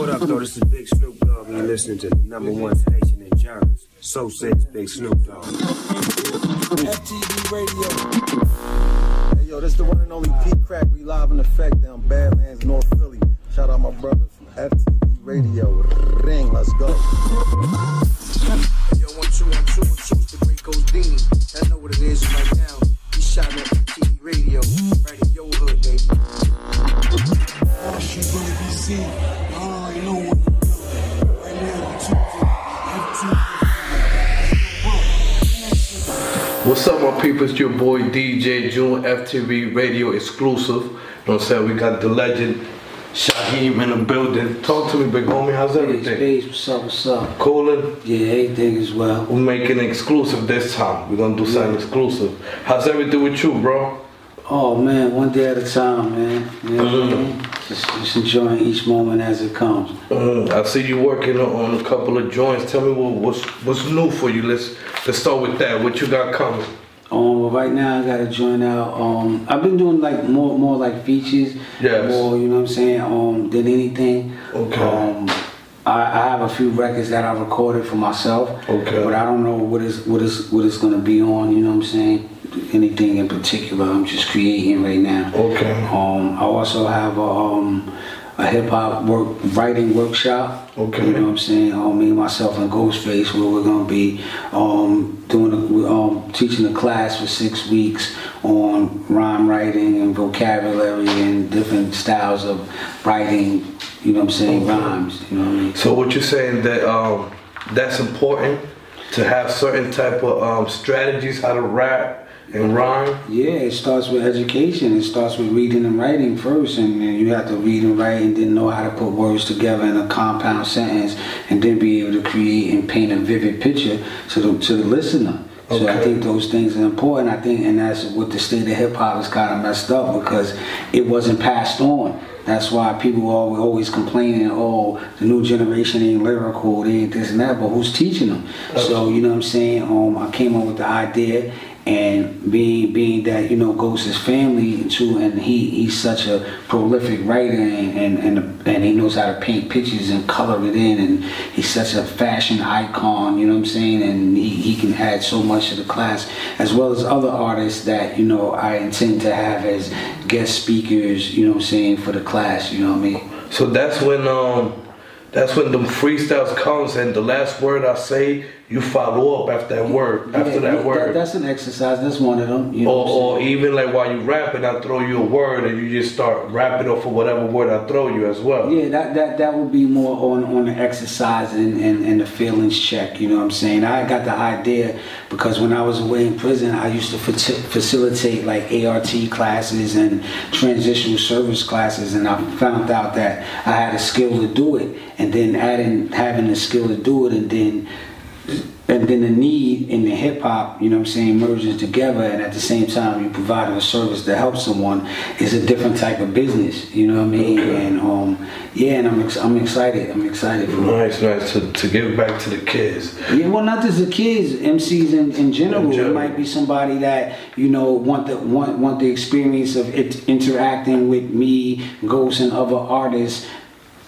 What up, though? This is Big Snoop Dogg, and you're listening to the number one station in Jarvis. So says Big Snoop Dogg. FTV Radio. Hey, yo, this the one and only Pete Crack. We live in effect down Badlands, North Philly. Shout out my brother from FTV Radio. Ring, let's go. Yo, one, two, one, two, one, two, it's the great Godini. I know what it is right now. He shot at FTV Radio, right in your hood, baby. She gonna What's up, my people? It's your boy DJ June, FTV Radio exclusive. You know what I'm saying? We got the legend Shyheim in the building. Talk to me, big homie. How's everything? Peace, what's up, what's up? Coolin'? Yeah, everything is well. We're making exclusive this time. We're gonna do something exclusive. How's everything with you, bro? Oh man, one day at a time, man. You know what I Mm-hmm. mean? Just, just enjoying each moment as it comes. Mm, I see you working on, on a couple of joints. Tell me what, what's what's new for you. Let's let's start with that. What you got coming? Um, well, right now I got to join out. Um, I've been doing like more, more like features. Yes. More, you know what I'm saying? Um, than anything. Okay. Um, I, I have a few records that I recorded for myself. Okay. But I don't know what is what is what is gonna be on. You know what I'm saying? Anything in particular? I'm just creating right now. Okay. Um, I also have a, um, a hip hop work writing workshop. Okay. You know what I'm saying? Um, me, myself, and Ghostface, where we're gonna be um, doing a, um, teaching a class for six weeks on rhyme writing and vocabulary and different styles of writing. You know what I'm saying? Rhymes. You know what I mean? So what you're saying that um, that's important to have certain type of um, strategies how to rap and rhyme. Yeah, it starts with education. It starts with reading and writing first, and you have to read and write, and then know how to put words together in a compound sentence, and then be able to create and paint a vivid picture to the to the listener. So I think those things are important. I think, and that's what the state of hip hop is kind of messed up because it wasn't passed on. That's why people are always complaining, oh, the new generation ain't lyrical, they ain't this and that, but who's teaching them? So, you know what I'm saying? Um, I came up with the idea and being being that you know Ghost is family too, and he he's such a prolific writer and and and, and he knows how to paint pictures and color it in, and he's such a fashion icon. You know what I'm saying? And he, he can add so much to the class, as well as other artists that you know I intend to have as guest speakers. You know what I'm saying for the class. You know what I mean? So that's when um, that's when the freestyles comes and the last word I say, you follow up after that word, after Yeah, that word. that's an exercise. That's one of them. You know or, what I'm saying? or even like while you rapping, I throw you a word and you just start rapping off of whatever word I throw you as well. Yeah, that, that that would be more on, on the exercise and, and, and the feelings check, you know what I'm saying? I got the idea because when I was away in prison, I used to faci- facilitate like ART classes and transitional service classes, and I found out that I had a skill to do it, and then adding having the skill to do it, and then and then the need in the hip hop, you know what I'm saying, merges together, and at the same time you providing a service to help someone is a different type of business, you know what I mean? Okay. And um, yeah, and I'm ex- I'm excited. I'm excited for it. Nice, nice to, to give back to the kids. Yeah, well, not just the kids, MCs in, in general. In general. It might be somebody that you know want the want want the experience of it interacting with me, Ghost, and other artists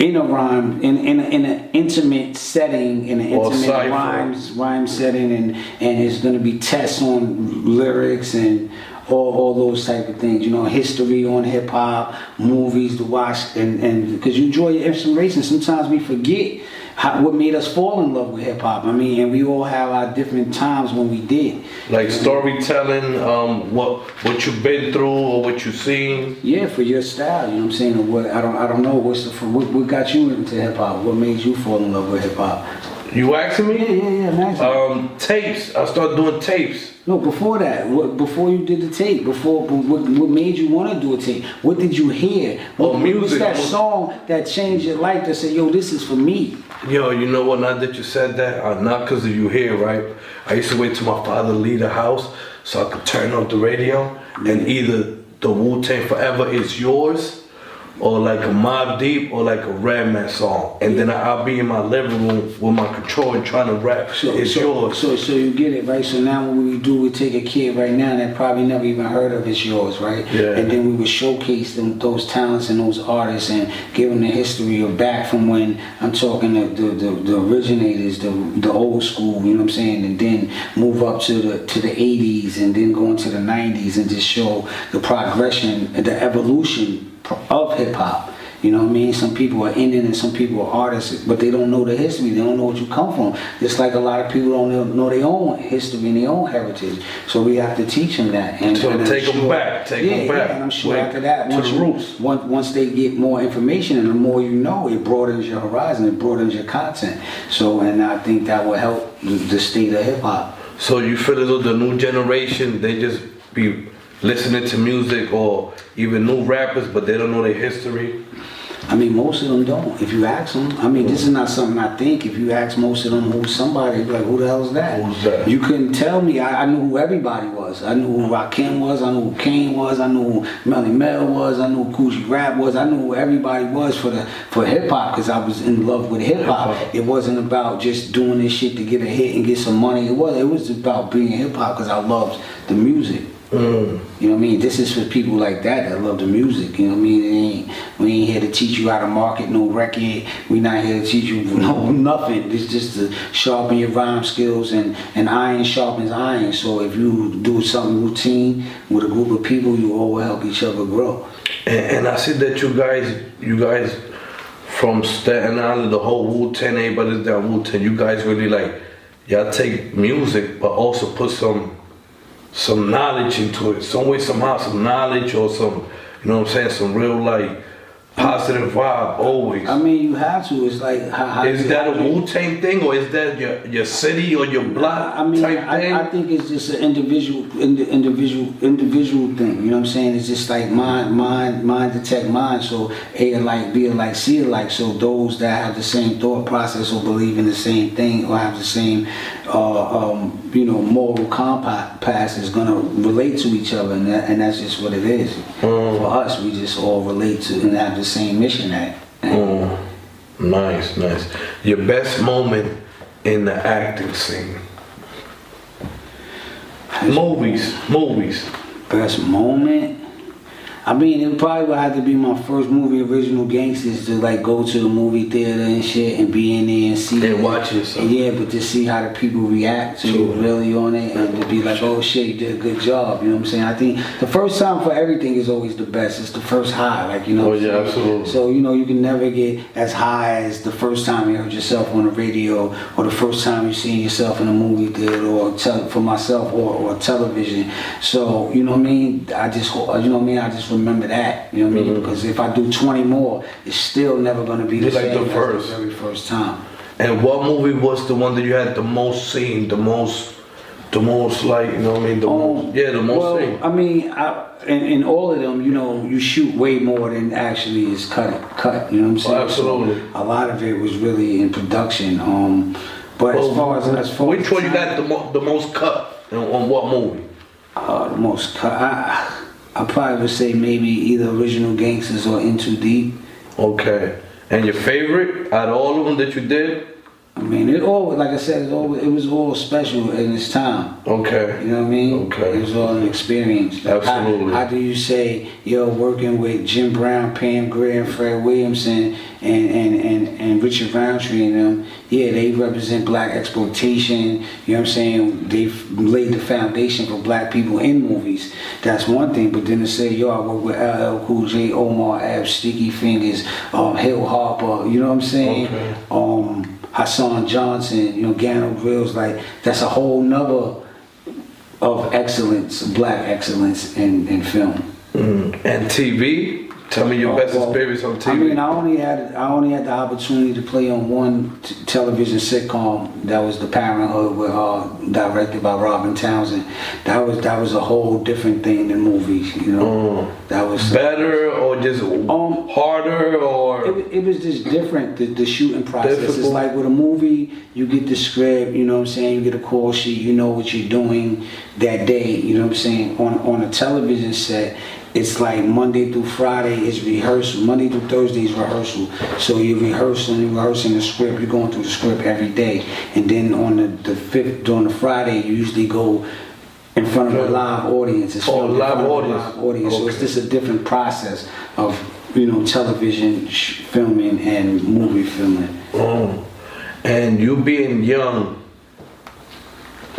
in a rhyme, in in in an intimate setting, in an intimate cipher. rhymes rhyme setting, and and it's going to be tests on lyrics and. All, all those type of things, you know, history on hip hop, movies to watch, and and because you enjoy your inspiration. Sometimes we forget how, what made us fall in love with hip hop. I mean, and we all have our different times when we did. Like storytelling, um, what what you've been through or what you've seen. Yeah, for your style, you know what I'm saying. Or What I don't, I don't know. What's the what, what got you into hip hop? What made you fall in love with hip hop? You asking me? yeah, yeah. Imagine. Um, tapes. I started doing tapes. no, before that, what, before you did the tape, before what, what made you want to do a tape? What did you hear? What, Oh, music. What's that song that changed your life? That said, yo, this is for me. Yo, you know what? Now that you said that, uh, not because of you here, right? I used to wait till my father leave the house so I could turn on the radio and either the Wu Tang Forever is yours or like a Mobb Deep or like a Redman song, and then I'll be in my living room with my controller trying to rap. So, it's so, yours. So, so you get it, right? So now what we do, we take a kid right now that probably never even heard of it's yours, right? Yeah. And then we would showcase them, those talents and those artists and give them the history of back from when I'm talking the, the, the, the originators, the, the old school, you know what I'm saying? And then move up to the, to the 80s and then go into the 90s and just show the progression, and the evolution of hip hop. You know what I mean? Some people are Indian and some people are artists, but they don't know the history. They don't know what you come from. Just like a lot of people don't know- their own history and their own heritage. So we have to teach them that. And, So and I'm take 'em back, take yeah, back. Yeah, and I'm sure Like, after that, to once the roots. once, once they get more information and the more you know, it broadens your horizon, it broadens your content. So, and I think that will help the, the state of hip hop. So you feel as though the new generation they just be listening to music or even new rappers, but they don't know their history. I mean, most of them don't. If you ask them, I mean, this is not something I think. If you ask most of them who's somebody, like, who the hell is that? Who's that? You couldn't tell me. I, I knew who everybody was. I knew who Rakim was. I knew who Kane was. I knew who Melle Mel was. I knew who Kool G Rap was. I knew who everybody was for the for hip hop because I was in love with hip hop. It wasn't about just doing this shit to get a hit and get some money. It was. It was about being hip hop because I loved the music. You know what I mean? This is for people like that that love the music. You know what I mean? Ain't, we ain't here to teach you how to market no record. We not here to teach you no nothing. It's just to sharpen your rhyme skills and, and iron sharpens iron. So if you do something routine with a group of people, you all will help each other grow. And, and I see that you guys, you guys from Staten Island, the whole Wu Tang, everybody's down Wu Tang. You guys really like, y'all take music, but also put some, some knowledge into it. Some way, somehow, some knowledge or some, you know what I'm saying, some real like positive vibe always. I mean, you have to. It's like how, how Is that a Wu Tang thing or is that your your city or your block I mean, type thing? I, I think it's just an individual, indi- individual, individual thing. You know what I'm saying? It's just like mind, mind, mind detect mind. So A like, B like, C like. So those that have the same thought process or believe in the same thing or have the same, uh, um, you know, moral compass is gonna relate to each other, and, that, and that's just what it is. For us, we just all relate to and have the same mission at. Mm, nice, nice. Your best moment in the acting scene. Movies, movies. Best moment. I mean, it probably would have to be my first movie, Original Gangsters, to like go to the movie theater and shit and be in there and see And it. watch yourself. Yeah, but to see how the people react to Sure. really on it and to be like, oh shit, you did a good job. You know what I'm saying? I think the first time for everything is always the best. It's the first high, like you know. Oh, yeah, absolutely. So you know, you can never get as high as the first time you heard yourself on the radio or the first time you seen yourself in a movie theater or tele- for myself or, or television. So you know what I mean? I just you know what I mean? I just remember that. You know what I mean? Because if I do 20 more, it's still never gonna be the It's like same the as first. the very first time. And what movie was the one that you had the most seen, the most, the most like, you know what I mean? The most, yeah, the most well, seen. I mean, I, in, in all of them, you know, you shoot way more than actually is cut. Cut. You know what I'm saying? Oh, absolutely. So a lot of it was really in production. Um, but as far as as far Which as one you got the, mo- the most cut and on what movie? uh, the most cut, I, I probably would say maybe either Original Gangsters or In Too Deep. Okay. And your favorite out of all of them that you did? I mean, it all like I said, it, all, it was all special in its time. Okay. You know what I mean? Okay. It was all an experience. Like, how- Absolutely. How, do you say, yo, working with Jim Brown, Pam Grier, and Fred Williamson, and, and, and, and Richard Roundtree and them, yeah, they represent black exploitation. You know what I'm saying? They've laid the foundation for black people in movies. That's one thing. But then to say, yo, I work with LL Cool J, Omar Epps, Sticky Fingaz, um, Hill Harper, you know what I'm saying? Okay. Um, Hassan Johnson, you know, Gano Grills, like, that's a whole nother of excellence, black excellence in, in film. Mm. And TV? Tell me your best Well, experience on TV. I mean, I only had I only had the opportunity to play on one t- television sitcom that was The Parent 'Hood, with uh, directed by Robin Townsend. That was that was a whole different thing than movies, you know. That was Better or just Um, harder or it, it was just different the, the shooting process it's Difficult. like with a movie you get the script you know what i'm saying you get a call sheet you know what you're doing that day you know what i'm saying on on a television set it's like Monday through Friday is rehearsal. Monday through Thursday is rehearsal. So you're rehearsing, you're rehearsing the script. You're going through the script every day, and then on the, the fifth, during the Friday, you usually go in front of a live audience. It's Oh, live a audience. live audience. So it's just a different process of you know television sh- filming and movie filming. Oh. And you being young,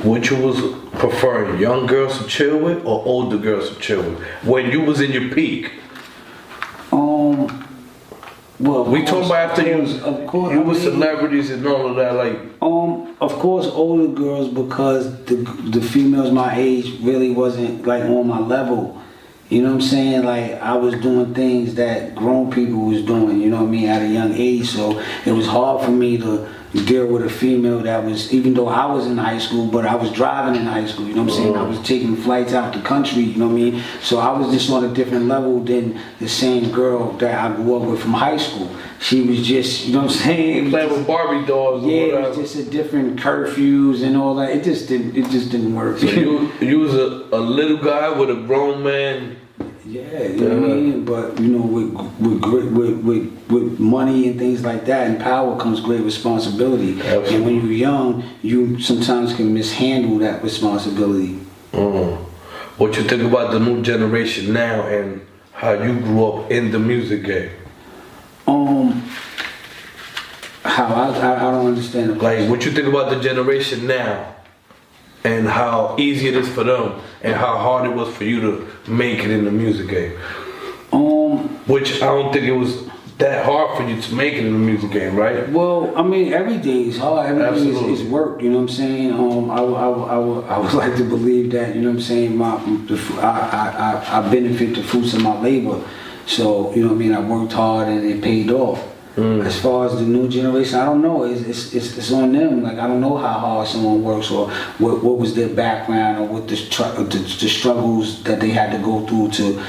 what you was preferring, young girls to chill with or older girls to chill with? When you was in your peak, Um. Well, we course- talking about after you, course, of course, you I was mean- celebrities and all of that, like Um, of course, older girls because the the females my age really wasn't like on my level. You know what I'm saying? Like I was doing things that grown people was doing. You know what I mean? At a young age, so it was hard for me to deal with a female that was even though I was in high school, but I was driving in high school. You know what I'm saying? I was taking flights out the country. You know what I mean? So I was just on a different level than the same girl that I grew up with from high school. She was just, you know what I'm saying? Playing with Barbie dolls or yeah, it was whatever. just a different curfews and all that. It just didn't. It just didn't work. So you you was a, a little guy with a grown man. Yeah, you know what I mean. But you know, with with great with, with with money and things like that and power comes great responsibility. Absolutely. And when you're young, you sometimes can mishandle that responsibility. Mm. What you think about the new generation now and how you grew up in the music game? Um, how I I, I don't understand the Like, what you think about the generation now, and how easy it is for them, and how hard it was for you to make it in the music game? Um, Which I don't think it was that hard for you to make it in the music game, right? Well, I mean, every day is hard. Every day is, is work. You know what I'm saying? Um, I, I, I, would, I would like to believe that. You know what I'm saying? My, the, I, I, I, I benefit the fruits of my labor. So you know what I mean? I worked hard and it paid off. Mm. As far as the new generation, I don't know. It's, it's, it's, it's on them. Like I don't know how hard someone works or what, what was their background or what the, the the struggles that they had to go through to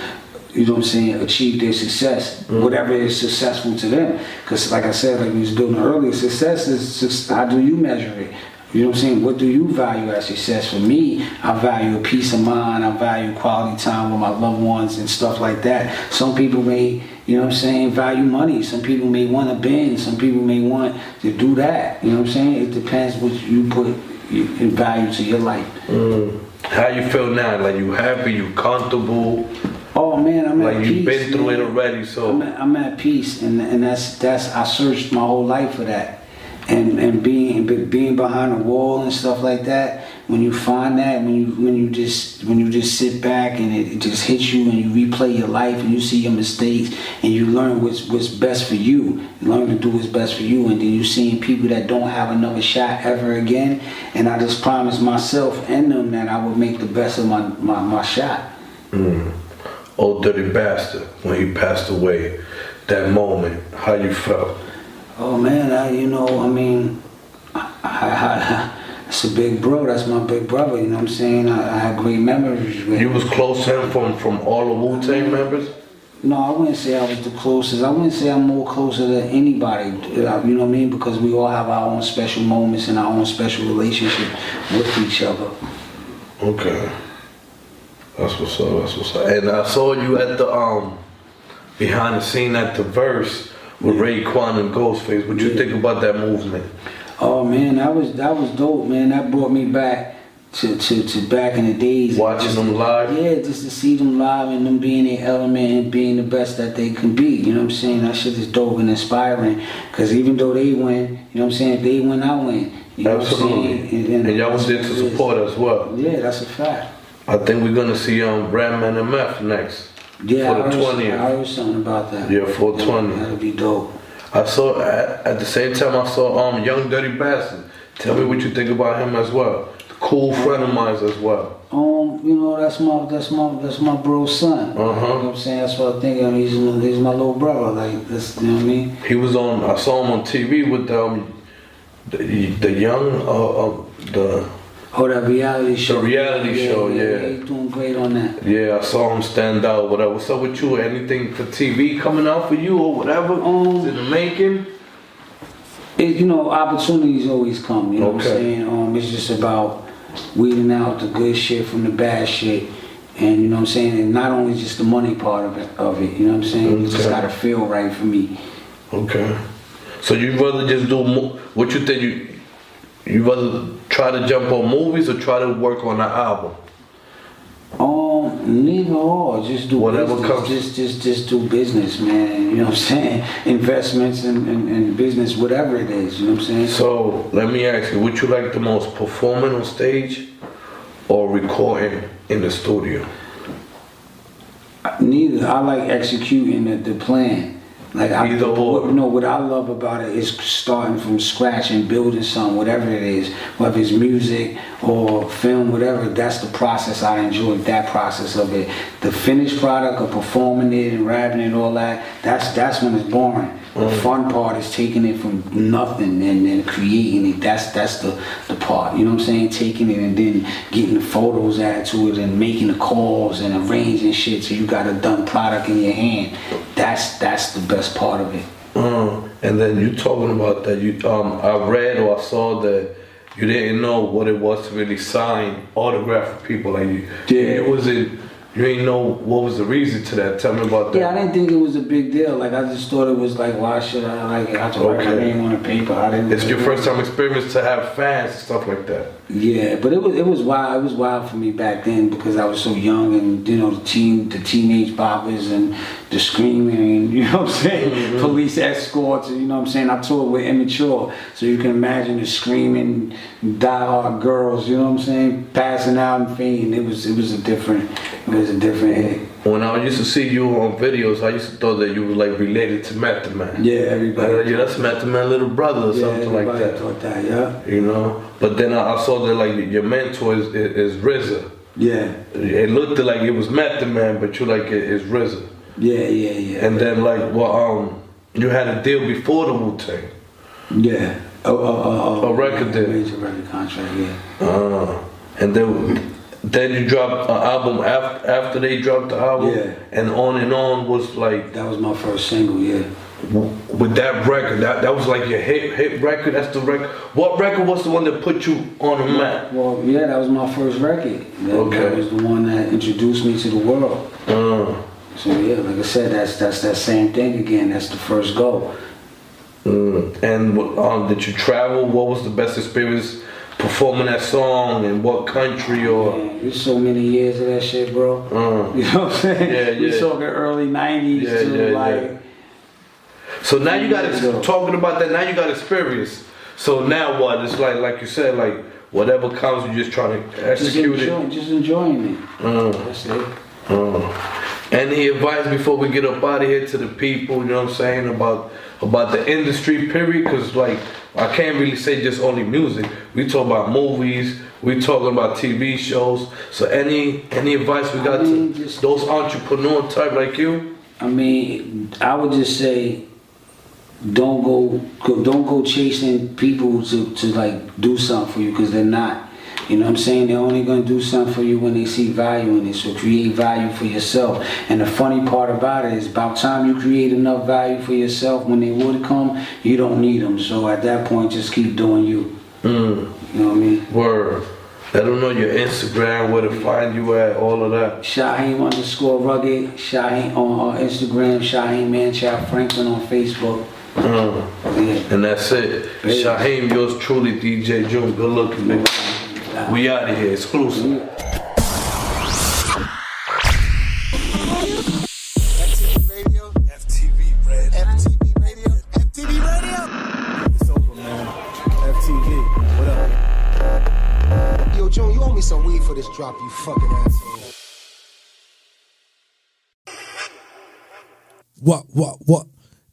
you know what I'm saying, achieve their success, mm. whatever is successful to them. Because, like I said, like we was doing earlier, success is just how do you measure it? You know what I'm saying? What do you value as success? For me, I value a peace of mind. I value quality time with my loved ones and stuff like that. Some people may, you know what I'm saying, value money. Some people may want to bend. Some people may want to do that. You know what I'm saying? It depends what you put in value to your life. Mm. How you feel now? Like you happy? You comfortable? Oh man, I'm at Like peace. you've been through man. it already, so I'm at, I'm at peace, and and that's that's I searched my whole life for that, and and being being behind a wall and stuff like that. When you find that, when you when you just when you just sit back and it, it just hits you, and you replay your life, and you see your mistakes, and you learn what's what's best for you. Learn to do what's best for you, and then you seeing people that don't have another shot ever again. And I just promised myself and them that I would make the best of my my, my shot. old dirty bastard when he passed away. That moment, how you felt? Oh man, I, you know, I mean, it's a big bro. That's my big brother. You know what I'm saying? I, I had great memories with You was close to him from from all the Wu Tang members. No, I wouldn't say I was the closest. I wouldn't say I'm more closer to anybody. You know what I mean? Because we all have our own special moments and our own special relationship with each other. Okay. That's what's up. That's what's up. And I saw you at the um behind the scene at the verse with Raekwon and Ghostface. What you Yeah. think about that movement? Oh man, that was that was dope, man. That brought me back to, to, to back in the days. Watching Just- them live? Yeah, just to see them live and them being their element and being the best that they can be. You know what I'm saying? That shit is dope and inspiring. Cause even though they win, you know what I'm saying? If they win, I win. You know Absolutely. what I'm saying? And y'all was there to support as well. Yeah, that's a fact. I think we're gonna see um and MF next. Yeah, For I the heard, 20th. I heard something about that. Yeah, 420. That'll be dope. I saw at, at the same time I saw um Young Dirty Bastard. Tell me what you think about him as well. Cool friend of mine as well. Um, you know, that's my that's my that's my bro's son. Uh-huh. You know what I'm saying? That's what I think. I mean, he's my, he's my little brother. Like that's you know what I mean? He was on. I saw him on TV with um the, the young uh, uh the Oh, that reality show. reality show, yeah. He's doing great on that. yeah. I saw him stand out. Whatever. What's up with you? Anything for TV coming out for you or whatever? Um, It's in the making. It, you know, opportunities always come. You know what I'm saying? Um, it's just about weeding out the good shit from the bad shit, And you know what I'm saying? And not only just the money part of it, of it you know what I'm saying? You just gotta feel right for me. Okay. So you'd rather just do mo- what you think you you rather try to jump on movies or try to work on an album? Um, neither or. Just do Whatever business. comes. Just, just, just do business, man. You know what I'm saying? Investments and, and, and business, whatever it is. You know what I'm saying? So let me ask you, would you like the most performing on stage or recording in the studio? Neither. I like executing the, the plan. Like I, Either or. What, no, what I love about it is starting from scratch and building something, whatever it is, whether it's music or film, whatever. That's the process. I enjoy that process of it. The finished product of performing it and rapping and all that. That's that's when it's boring. The mm. fun part is taking it from nothing and then creating it. That's that's the the part. You know what I'm saying? Taking it and then getting the photos added to it and making the calls and arranging shit so you got a done product in your hand. That's that's the best part of it. Uh, and then you talking about that you um I read or I saw that you didn't know what it was to really sign autograph for people like you. Yeah. It was it you didn't know what was the reason to that. Tell me about that. Yeah, I didn't think it was a big deal. Like I just thought it was like, why should I like have to write my name on a paper? I didn't. It's your first time experience to have fans and stuff like that. Yeah, but it was it was wild. It was wild for me back then because I was so young and you know the teen the teenage boppers and the screaming you know what I'm saying mm-hmm. police escorts you know what I'm saying I toured with immature so you can imagine the screaming diehard girls you know what I'm saying passing out and fainting. It was it was a different it was a different hit. When I used to see you on videos, I used to thought that you were like related to Method Man. Yeah, Like, everybody. yeah, that's Method Man little brother or yeah, something like that. thought that. Yeah, You know, but then I, I saw that like your mentor is is, is RZA. yeah, It looked like it was Method Man, but you like it is RZA. Yeah, yeah, yeah. And then like well um you had a deal before the Wu Tang. yeah. Oh, oh, oh, oh. A record deal. Major record contract. Yeah. Uh, and then then you dropped an album after after they dropped the album. Yeah. And on and on was like That was my first single. Yeah. with that record. That that was like your hit hit record. That's the record. What record was the one that put you on the map? Well, yeah, that was my first record. That, Okay. that was the one that introduced me to the world. Uh, So yeah, like I said, that's that's that same thing again. That's the first goal. mm. And um, did you travel? What was the best experience performing that song? In what country or? Man, there's so many years of that shit, bro. Uh, You know what I'm saying? Yeah, yeah. We yeah. talking early '90s Yeah, to yeah, like. yeah. So now you got talking about that. Now you got experience. So now what? It's like like you said, like whatever comes, you just trying to execute Just, execute it. enjoy, just enjoying it. Uh, That's it. uh. Any advice before we get up out of here to the people? You know what I'm saying about about the industry period? Because like I can't really say just only music. We talk about movies. We talking about TV shows. So any any advice we got I mean, to just- those entrepreneur type like you? I mean, I would just say, don't go, go don't go chasing people to, to like do something for you because they're not. You know what I'm saying? They're only gonna do something for you when they see value in it. So create value for yourself. And the funny part about it is, about time you create enough value for yourself, when they would come, you don't need them. So at that point, just keep doing you. Mm. You know what I mean? Word. Let them know your Instagram, where to find you at, all of that. Shyheim underscore rugged. Shyheim on uh, Instagram. Shyheim Manchild Franklin on Facebook. Uh, Yeah. and that's it. Shyheim, yours truly, DJ June. Good looking, man. We out of here, exclusive. FTV Radio. FTV Radio. FTV Radio. It's over, man. FTV. What? Yo, Joan, you owe me some weed for this drop, you fucking asshole. What, what, what?